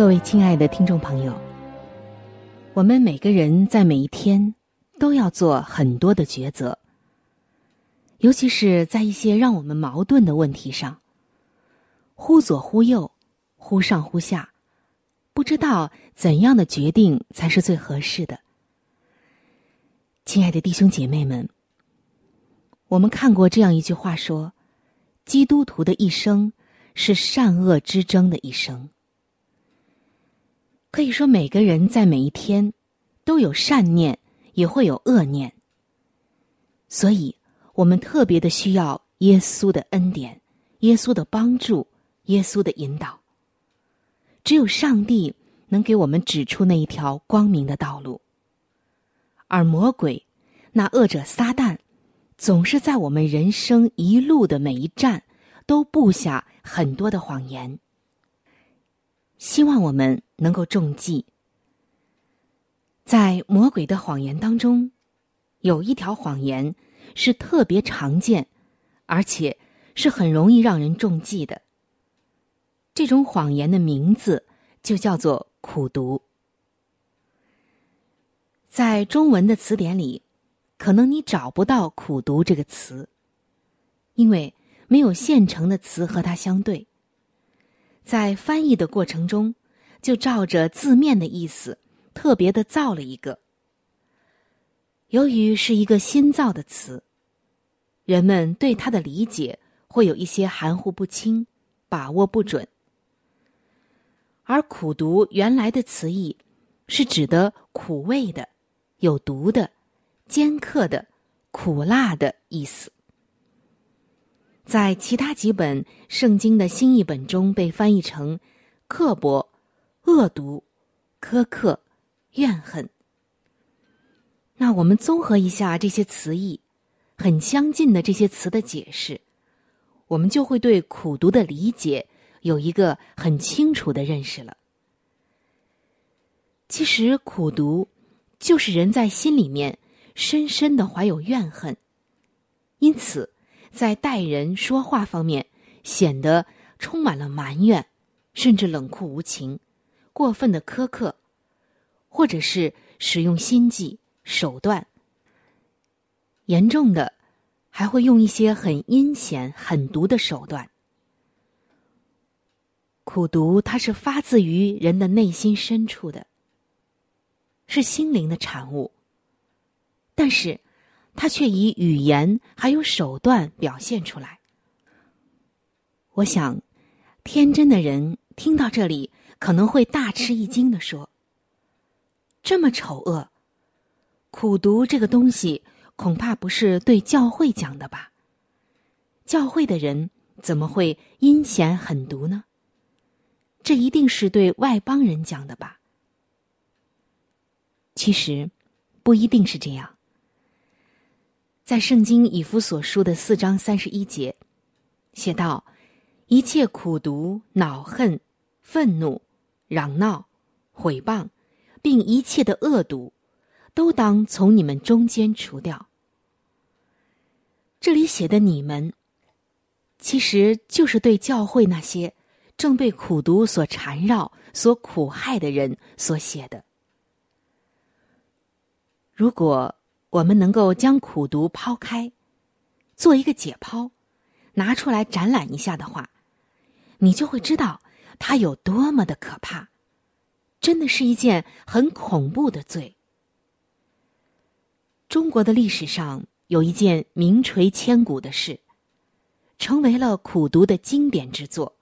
各位亲爱的听众朋友，我们每个人在每一天都要做很多的抉择。尤其是在一些让我们矛盾的问题上，忽左忽右，忽上忽下，不知道怎样的决定才是最合适的。亲爱的弟兄姐妹们，我们看过这样一句话说：“基督徒的一生是善恶之争的一生。”可以说，每个人在每一天都有善念，也会有恶念，所以。我们特别的需要耶稣的恩典、耶稣的帮助、耶稣的引导。只有上帝能给我们指出那一条光明的道路，而魔鬼那恶者撒旦，总是在我们人生一路的每一站都布下很多的谎言。希望我们能够中计。在魔鬼的谎言当中，有一条谎言。是特别常见，而且是很容易让人中计的。这种谎言的名字就叫做“苦读”。在中文的词典里，可能你找不到“苦读”这个词，因为没有现成的词和它相对。在翻译的过程中，就照着字面的意思，特别的造了一个。由于是一个新造的词，人们对它的理解会有一些含糊不清、把握不准。而“苦读”原来的词义是指的苦味的、有毒的、尖刻的、苦辣的意思。在其他几本圣经的新译本中被翻译成刻薄、恶毒、苛刻、怨恨。那我们综合一下这些词义，很相近的这些词的解释，我们就会对苦读的理解有一个很清楚的认识了。其实苦读就是人在心里面深深的怀有怨恨，因此在待人说话方面显得充满了埋怨，甚至冷酷无情、过分的苛刻，或者是使用心计。手段严重的，还会用一些很阴险、狠毒的手段。苦读，它是发自于人的内心深处的，是心灵的产物。但是，它却以语言还有手段表现出来。我想，天真的人听到这里，可能会大吃一惊的说：“这么丑恶。”苦读这个东西，恐怕不是对教会讲的吧？教会的人怎么会阴险狠毒呢？这一定是对外邦人讲的吧？其实，不一定是这样。在圣经以弗所书的四章三十一节，写道：“一切苦读、恼恨、愤怒、嚷闹、毁谤，并一切的恶毒。”都当从你们中间除掉。这里写的“你们”，其实就是对教会那些正被苦毒所缠绕、所苦害的人所写的。如果我们能够将苦毒抛开，做一个解剖，拿出来展览一下的话，你就会知道，它有多么的可怕，真的是一件很恐怖的罪。中国的历史上有一件名垂千古的事，成为了苦读的经典之作。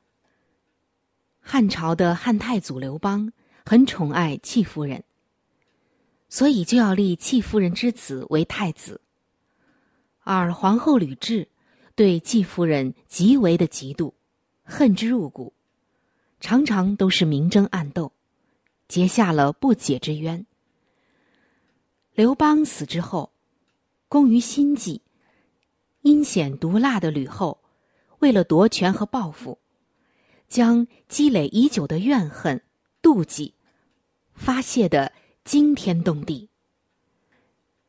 汉朝的汉太祖刘邦很宠爱戚夫人，所以就要立戚夫人之子为太子。而皇后吕雉对戚夫人极为的嫉妒，恨之入骨，常常都是明争暗斗，结下了不解之冤。刘邦死之后，功于心计、阴险毒辣的吕后，为了夺权和报复，将积累已久的怨恨、妒忌发泄的惊天动地，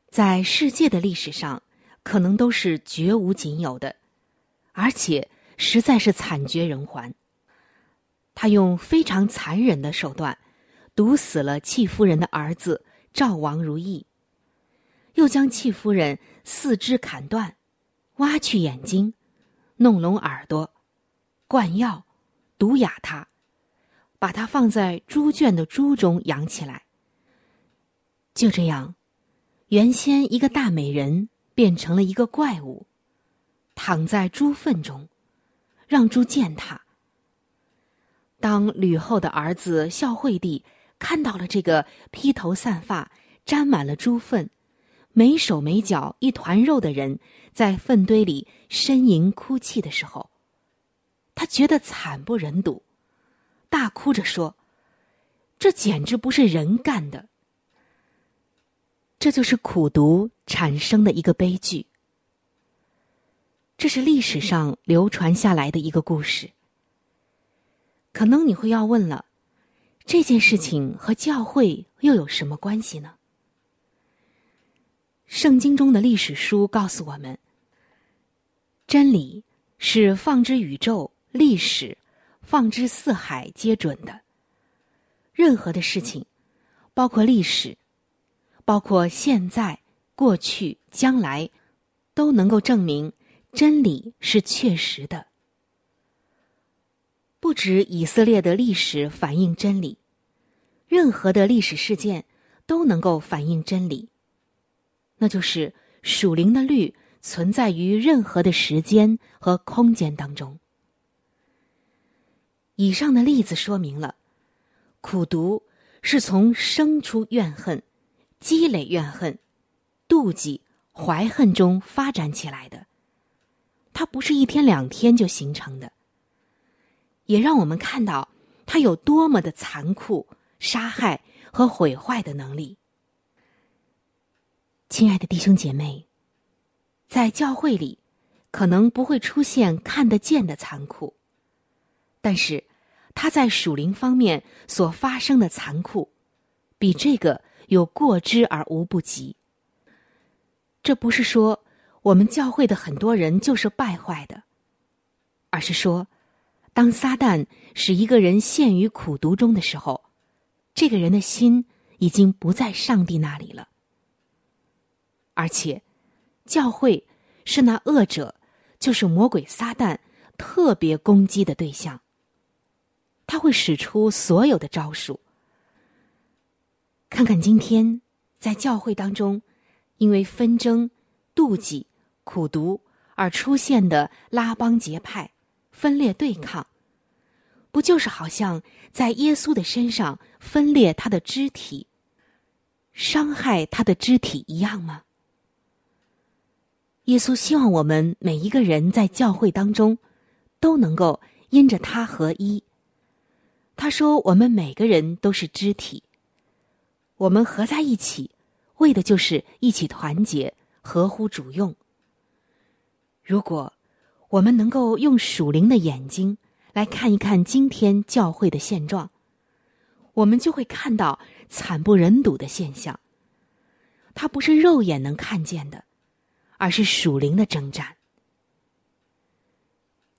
在世界的历史上。可能都是绝无仅有的，而且实在是惨绝人寰。他用非常残忍的手段毒死了戚夫人的儿子赵王如意，又将戚夫人四肢砍断，挖去眼睛，弄聋耳朵，灌药，毒哑他，把他放在猪圈的猪中养起来。就这样，原先一个大美人。变成了一个怪物，躺在猪粪中，让猪践踏。当吕后的儿子孝惠帝看到了这个披头散发、沾满了猪粪、没手没脚、一团肉的人在粪堆里呻吟哭泣的时候，他觉得惨不忍睹，大哭着说：“这简直不是人干的。”这就是苦读产生的一个悲剧。这是历史上流传下来的一个故事。可能你会要问了，这件事情和教会又有什么关系呢？圣经中的历史书告诉我们，真理是放之宇宙、历史、放之四海皆准的。任何的事情，包括历史。包括现在、过去、将来，都能够证明真理是确实的。不止以色列的历史反映真理，任何的历史事件都能够反映真理。那就是属灵的律存在于任何的时间和空间当中。以上的例子说明了，苦读是从生出怨恨。积累怨恨、妒忌、怀恨中发展起来的，它不是一天两天就形成的。也让我们看到它有多么的残酷、杀害和毁坏的能力。亲爱的弟兄姐妹，在教会里，可能不会出现看得见的残酷，但是它在属灵方面所发生的残酷，比这个。有过之而无不及。这不是说我们教会的很多人就是败坏的，而是说，当撒旦使一个人陷于苦读中的时候，这个人的心已经不在上帝那里了。而且，教会是那恶者，就是魔鬼撒旦特别攻击的对象。他会使出所有的招数。看看今天在教会当中，因为纷争、妒忌、苦读而出现的拉帮结派、分裂对抗，不就是好像在耶稣的身上分裂他的肢体，伤害他的肢体一样吗？耶稣希望我们每一个人在教会当中都能够因着他合一。他说：“我们每个人都是肢体。”我们合在一起，为的就是一起团结，合乎主用。如果我们能够用属灵的眼睛来看一看今天教会的现状，我们就会看到惨不忍睹的现象。它不是肉眼能看见的，而是属灵的征战。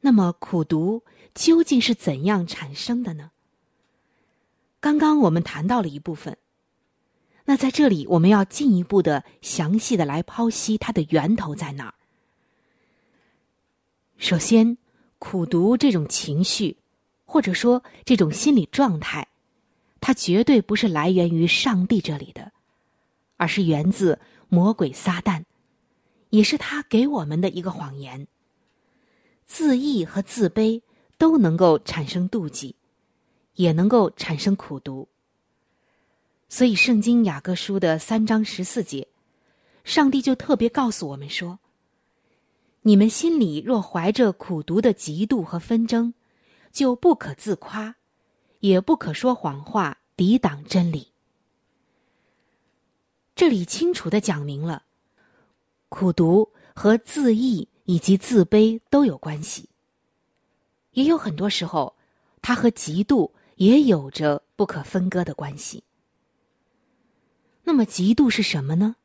那么苦读究竟是怎样产生的呢？刚刚我们谈到了一部分。那在这里，我们要进一步的详细的来剖析它的源头在哪儿。首先，苦读这种情绪，或者说这种心理状态，它绝对不是来源于上帝这里的，而是源自魔鬼撒旦，也是他给我们的一个谎言。自义和自卑都能够产生妒忌，也能够产生苦读。所以，《圣经·雅各书》的三章十四节，上帝就特别告诉我们说：“你们心里若怀着苦毒的嫉妒和纷争，就不可自夸，也不可说谎话，抵挡真理。”这里清楚的讲明了，苦毒和自义以及自卑都有关系。也有很多时候，它和嫉妒也有着不可分割的关系。那么，嫉妒是什么呢？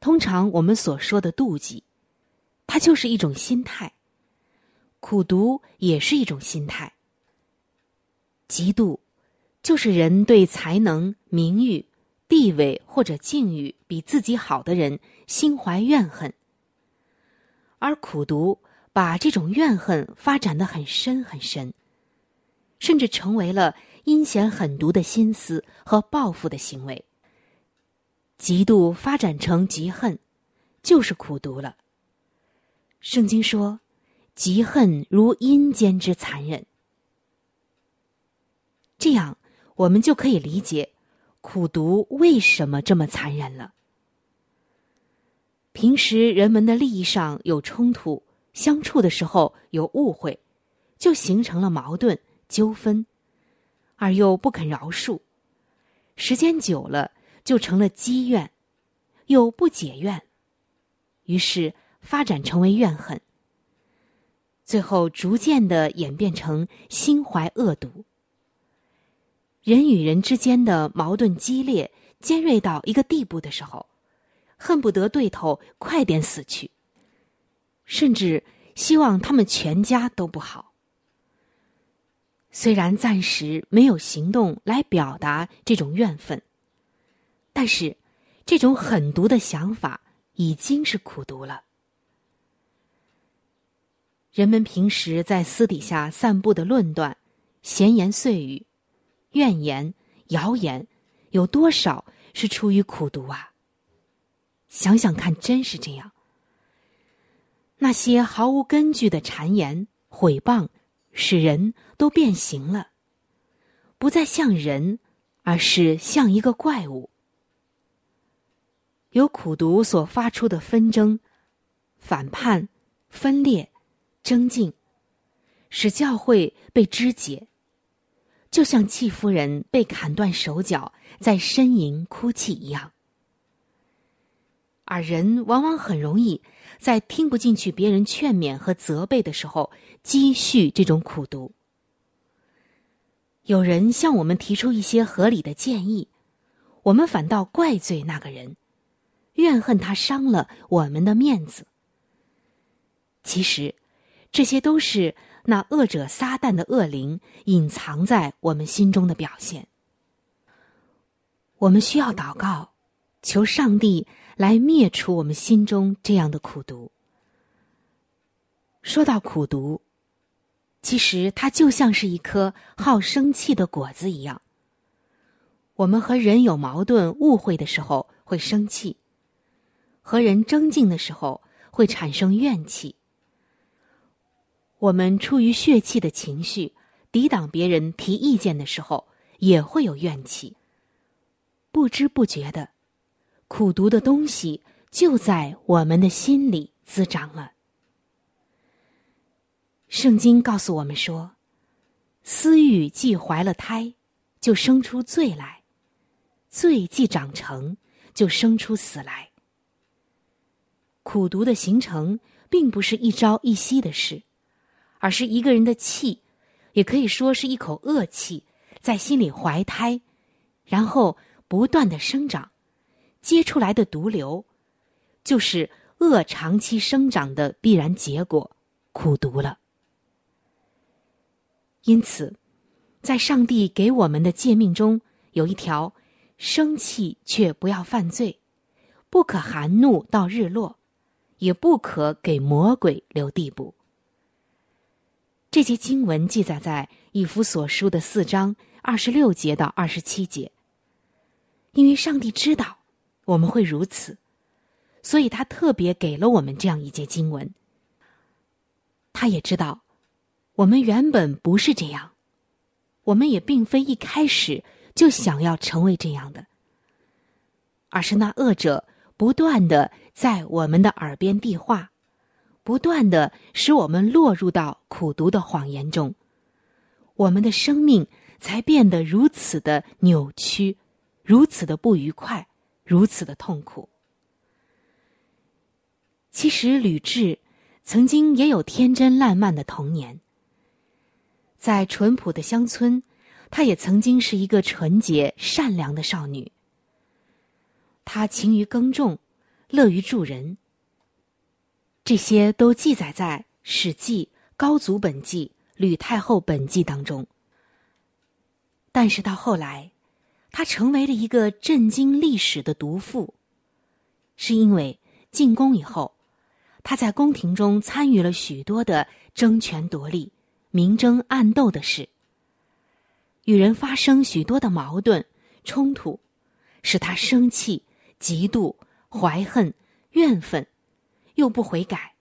通常我们所说的妒忌，它就是一种心态；苦读也是一种心态。嫉妒，就是人对才能、名誉、地位或者境遇比自己好的人心怀怨恨，而苦读把这种怨恨发展的很深很深，甚至成为了阴险狠毒的心思和报复的行为。嫉妒发展成嫉恨，就是苦读了。圣经说：“嫉恨如阴间之残忍。”这样，我们就可以理解苦读为什么这么残忍了。平时人们的利益上有冲突，相处的时候有误会，就形成了矛盾纠纷，而又不肯饶恕，时间久了。就成了积怨，又不解怨，于是发展成为怨恨，最后逐渐的演变成心怀恶毒。人与人之间的矛盾激烈、尖锐到一个地步的时候，恨不得对头快点死去，甚至希望他们全家都不好。虽然暂时没有行动来表达这种怨愤。但是，这种狠毒的想法已经是苦毒了。人们平时在私底下散布的论断、闲言碎语、怨言、谣言，有多少是出于苦读啊？想想看，真是这样。那些毫无根据的谗言、毁谤，使人都变形了，不再像人，而是像一个怪物。由苦读所发出的纷争、反叛、分裂、争竞，使教会被肢解，就像戚夫人被砍断手脚在呻吟哭泣一样。而人往往很容易在听不进去别人劝勉和责备的时候，积蓄这种苦读。有人向我们提出一些合理的建议，我们反倒怪罪那个人。怨恨他伤了我们的面子。其实，这些都是那恶者撒旦的恶灵隐藏在我们心中的表现。我们需要祷告，求上帝来灭除我们心中这样的苦毒。说到苦毒，其实它就像是一颗好生气的果子一样。我们和人有矛盾、误会的时候，会生气。和人争竞的时候会产生怨气。我们出于血气的情绪，抵挡别人提意见的时候，也会有怨气。不知不觉的，苦毒的东西就在我们的心里滋长了。圣经告诉我们说：“私欲既怀了胎，就生出罪来；罪既长成，就生出死来。”苦毒的形成并不是一朝一夕的事，而是一个人的气，也可以说是一口恶气，在心里怀胎，然后不断的生长，结出来的毒瘤，就是恶长期生长的必然结果——苦毒了。因此，在上帝给我们的诫命中有一条：生气却不要犯罪，不可含怒到日落。也不可给魔鬼留地步。这节经文记载在以弗所书的四章二十六节到二十七节。因为上帝知道我们会如此，所以他特别给了我们这样一节经文。他也知道我们原本不是这样，我们也并非一开始就想要成为这样的，而是那恶者不断的在我们的耳边递话。不断的使我们落入到苦读的谎言中，我们的生命才变得如此的扭曲，如此的不愉快，如此的痛苦。其实吕雉曾经也有天真烂漫的童年，在淳朴的乡村，她也曾经是一个纯洁善良的少女。她勤于耕种，乐于助人。这些都记载在《史记·高祖本纪》《吕太后本纪》当中。但是到后来，他成为了一个震惊历史的毒妇，是因为进宫以后，他在宫廷中参与了许多的争权夺利、明争暗斗的事，与人发生许多的矛盾冲突，使他生气、嫉妒、怀恨、怨愤。又不悔改，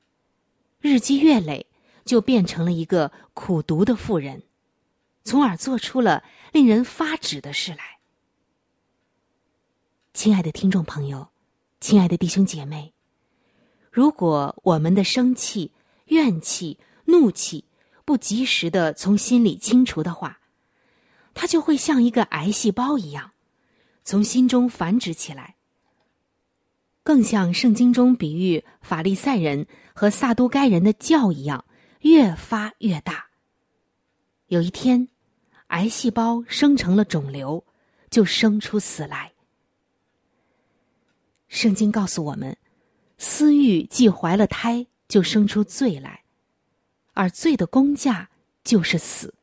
日积月累，就变成了一个苦读的妇人，从而做出了令人发指的事来。亲爱的听众朋友，亲爱的弟兄姐妹，如果我们的生气、怨气、怒气不及时的从心里清除的话，它就会像一个癌细胞一样，从心中繁殖起来。更像圣经中比喻法利赛人和撒都该人的教一样，越发越大。有一天，癌细胞生成了肿瘤，就生出死来。圣经告诉我们，私欲既怀了胎，就生出罪来，而罪的工价就是死。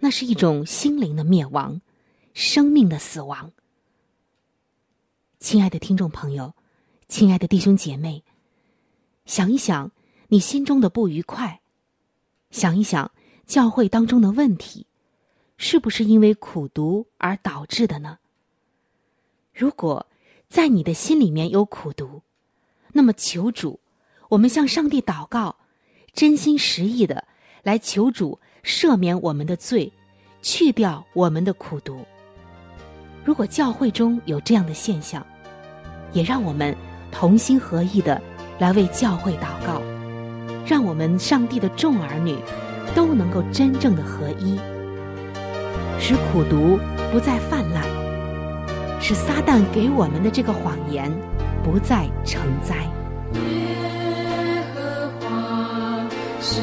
那是一种心灵的灭亡，生命的死亡。亲爱的听众朋友，亲爱的弟兄姐妹，想一想你心中的不愉快，想一想教会当中的问题，是不是因为苦读而导致的呢？如果在你的心里面有苦读，那么求主，我们向上帝祷告，真心实意的来求主赦免我们的罪，去掉我们的苦读。如果教会中有这样的现象，也让我们同心合意的来为教会祷告，让我们上帝的众儿女都能够真正的合一，使苦毒不再泛滥，使撒旦给我们的这个谎言不再成灾。耶和华是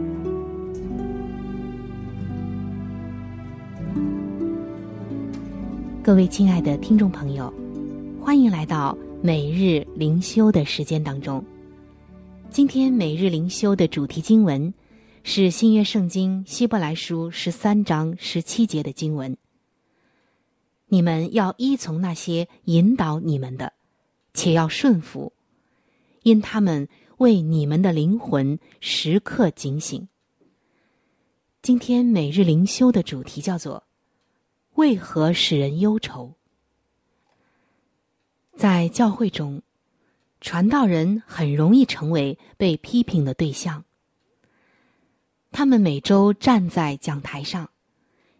各位亲爱的听众朋友，欢迎来到每日灵修的时间当中。今天每日灵修的主题经文是新约圣经希伯来书十三章十七节的经文。你们要依从那些引导你们的，且要顺服，因他们为你们的灵魂时刻警醒。今天每日灵修的主题叫做。为何使人忧愁？在教会中，传道人很容易成为被批评的对象。他们每周站在讲台上，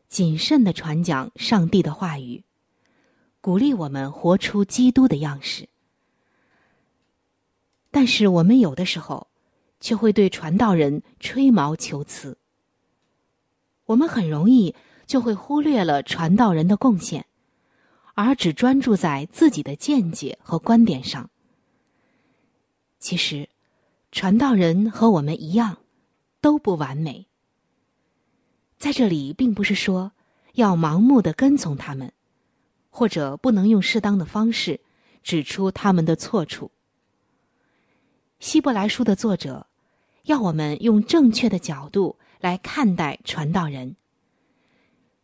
谨慎的传讲上帝的话语，鼓励我们活出基督的样式。但是，我们有的时候却会对传道人吹毛求疵。我们很容易。就会忽略了传道人的贡献，而只专注在自己的见解和观点上。其实，传道人和我们一样，都不完美。在这里，并不是说要盲目的跟从他们，或者不能用适当的方式指出他们的错处。希伯来书的作者要我们用正确的角度来看待传道人。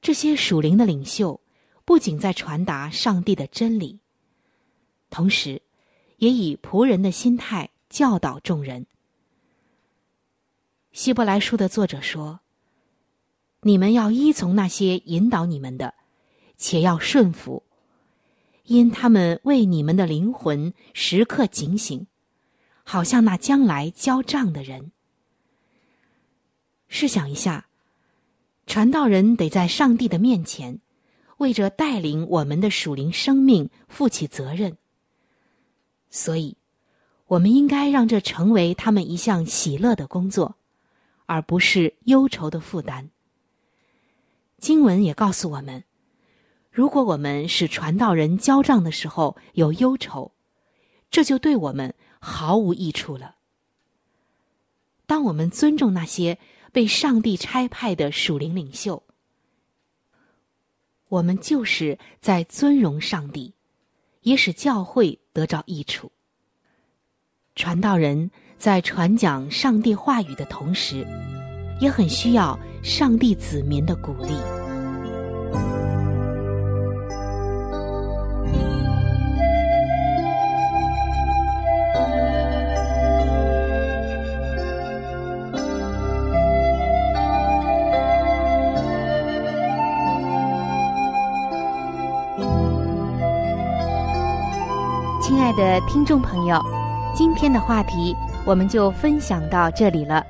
这些属灵的领袖，不仅在传达上帝的真理，同时，也以仆人的心态教导众人。希伯来书的作者说：“你们要依从那些引导你们的，且要顺服，因他们为你们的灵魂时刻警醒，好像那将来交账的人。”试想一下。传道人得在上帝的面前，为着带领我们的属灵生命负起责任。所以，我们应该让这成为他们一项喜乐的工作，而不是忧愁的负担。经文也告诉我们，如果我们使传道人交账的时候有忧愁，这就对我们毫无益处了。当我们尊重那些。被上帝差派的属灵领袖，我们就是在尊荣上帝，也使教会得着益处。传道人在传讲上帝话语的同时，也很需要上帝子民的鼓励。听众朋友，今天的话题我们就分享到这里了。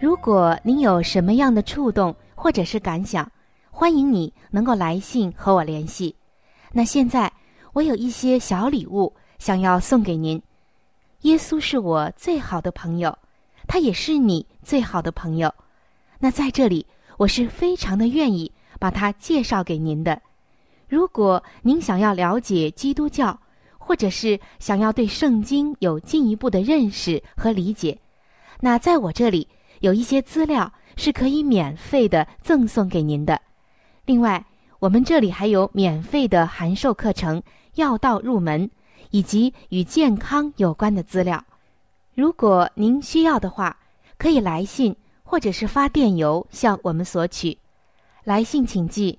如果您有什么样的触动或者是感想，欢迎你能够来信和我联系。那现在我有一些小礼物想要送给您。耶稣是我最好的朋友，他也是你最好的朋友。那在这里，我是非常的愿意把他介绍给您的。如果您想要了解基督教，或者是想要对圣经有进一步的认识和理解，那在我这里有一些资料是可以免费的赠送给您的。另外，我们这里还有免费的函授课程《药道入门》，以及与健康有关的资料。如果您需要的话，可以来信或者是发电邮向我们索取。来信请寄：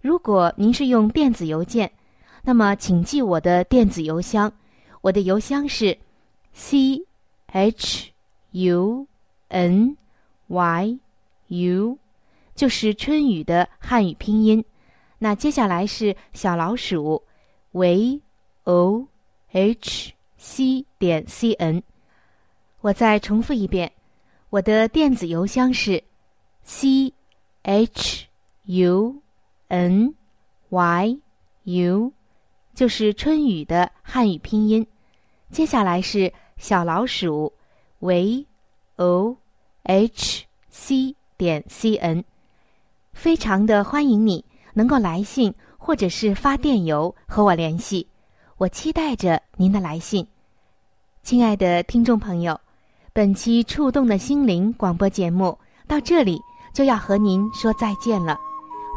如果您是用电子邮件，那么请记我的电子邮箱，我的邮箱是 c h u n y u，就是春雨的汉语拼音。那接下来是小老鼠 v o h c 点 c n。我再重复一遍。我的电子邮箱是 c h u n y u，就是春雨的汉语拼音。接下来是小老鼠 v o h c 点 c n，非常的欢迎你能够来信或者是发电邮和我联系，我期待着您的来信，亲爱的听众朋友。本期触动的心灵广播节目到这里就要和您说再见了，